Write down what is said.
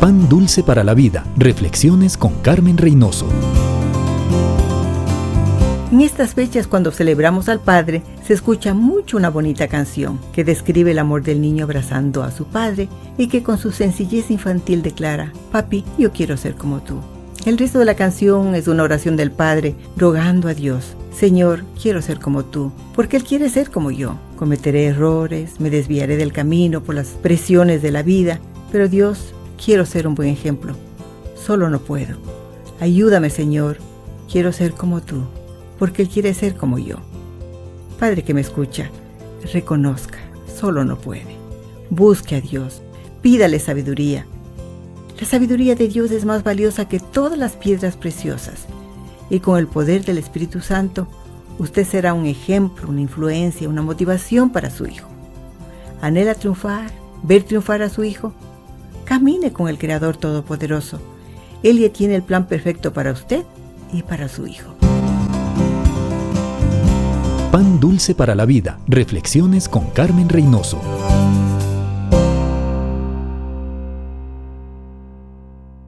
Pan Dulce para la Vida. Reflexiones con Carmen Reynoso. En estas fechas cuando celebramos al Padre, se escucha mucho una bonita canción que describe el amor del niño abrazando a su padre y que con su sencillez infantil declara, Papi, yo quiero ser como tú. El resto de la canción es una oración del Padre rogando a Dios, Señor, quiero ser como tú, porque Él quiere ser como yo. Cometeré errores, me desviaré del camino por las presiones de la vida, pero Dios, Quiero ser un buen ejemplo. Solo no puedo. Ayúdame, Señor. Quiero ser como tú, porque Él quiere ser como yo. Padre que me escucha, reconozca, solo no puede. Busque a Dios, pídale sabiduría. La sabiduría de Dios es más valiosa que todas las piedras preciosas. Y con el poder del Espíritu Santo, usted será un ejemplo, una influencia, una motivación para su hijo. ¿Anhela triunfar? ¿Ver triunfar a su hijo? Camine con el Creador Todopoderoso. Él tiene el plan perfecto para usted y para su hijo. Pan dulce para la vida. Reflexiones con Carmen Reynoso.